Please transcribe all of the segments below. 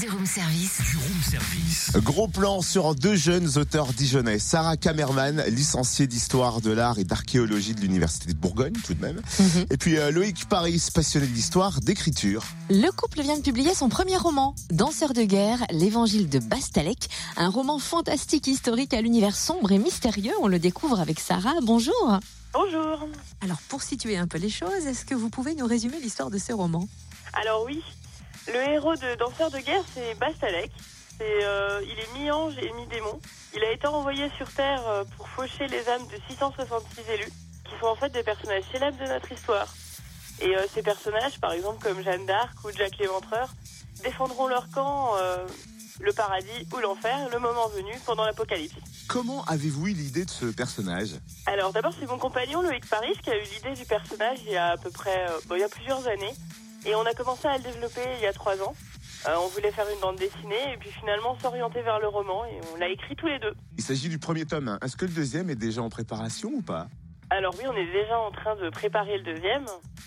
Du room service. Du room service. Gros plan sur deux jeunes auteurs dijonnais. Sarah Kamerman, licenciée d'histoire de l'art et d'archéologie de l'université de Bourgogne, tout de même. Mhm. Et puis euh, Loïc Paris, passionné d'histoire, d'écriture. Le couple vient de publier son premier roman, Danseur de guerre, l'évangile de Bastalec, un roman fantastique historique à l'univers sombre et mystérieux. On le découvre avec Sarah. Bonjour. Bonjour. Alors pour situer un peu les choses, est-ce que vous pouvez nous résumer l'histoire de ce roman? Alors oui, le héros de Danseur de guerre, c'est Bastalek. Euh, il est mi-ange et mi-démon. Il a été envoyé sur Terre euh, pour faucher les âmes de 666 élus, qui sont en fait des personnages célèbres de notre histoire. Et euh, ces personnages, par exemple comme Jeanne d'Arc ou Jack l'Éventreur, défendront leur camp, euh, le paradis ou l'enfer, le moment venu, pendant l'apocalypse. Comment avez-vous eu l'idée de ce personnage? Alors d'abord c'est mon compagnon Loïc Paris qui a eu l'idée du personnage il y a à peu près bon, il y a plusieurs années et on a commencé à le développer il y a trois ans. Euh, on voulait faire une bande dessinée et puis finalement s'orienter vers le roman et on l'a écrit tous les deux. Il s'agit du premier tome. Est-ce que le deuxième est déjà en préparation ou pas? Alors oui on est déjà en train de préparer le deuxième.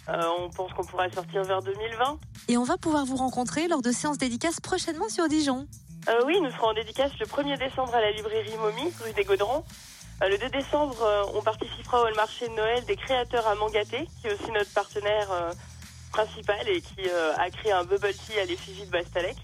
Euh, on pense qu'on pourra le sortir vers 2020. Et on va pouvoir vous rencontrer lors de séances dédicaces prochainement sur Dijon. Euh, oui, nous serons en dédicace le 1er décembre à la librairie Momi, rue des Gaudrons. Euh, le 2 décembre, euh, on participera au marché de Noël des créateurs à Mangaté, qui est aussi notre partenaire euh, principal et qui euh, a créé un bubble tea à l'effigie de Bastalec.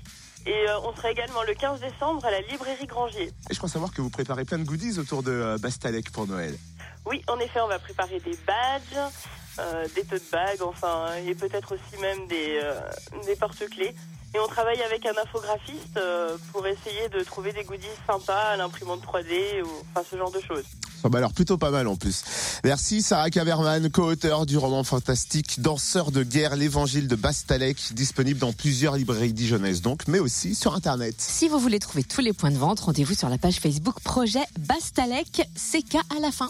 Et euh, on sera également le 15 décembre à la librairie Grangier. Et je crois savoir que vous préparez plein de goodies autour de euh, Bastalec pour Noël. Oui, en effet, on va préparer des badges, euh, des tote bags, enfin, et peut-être aussi même des, euh, des porte-clés. Et on travaille avec un infographiste euh, pour essayer de trouver des goodies sympas à l'imprimante 3D ou enfin ce genre de choses. Ça m'a l'air plutôt pas mal en plus. Merci Sarah Kamerman, co-auteur du roman fantastique Danseur de guerre, l'évangile de Bastalec, disponible dans plusieurs librairies dijonnaises donc, mais aussi sur Internet. Si vous voulez trouver tous les points de vente, rendez-vous sur la page Facebook Projet Bastalec, CK à la fin.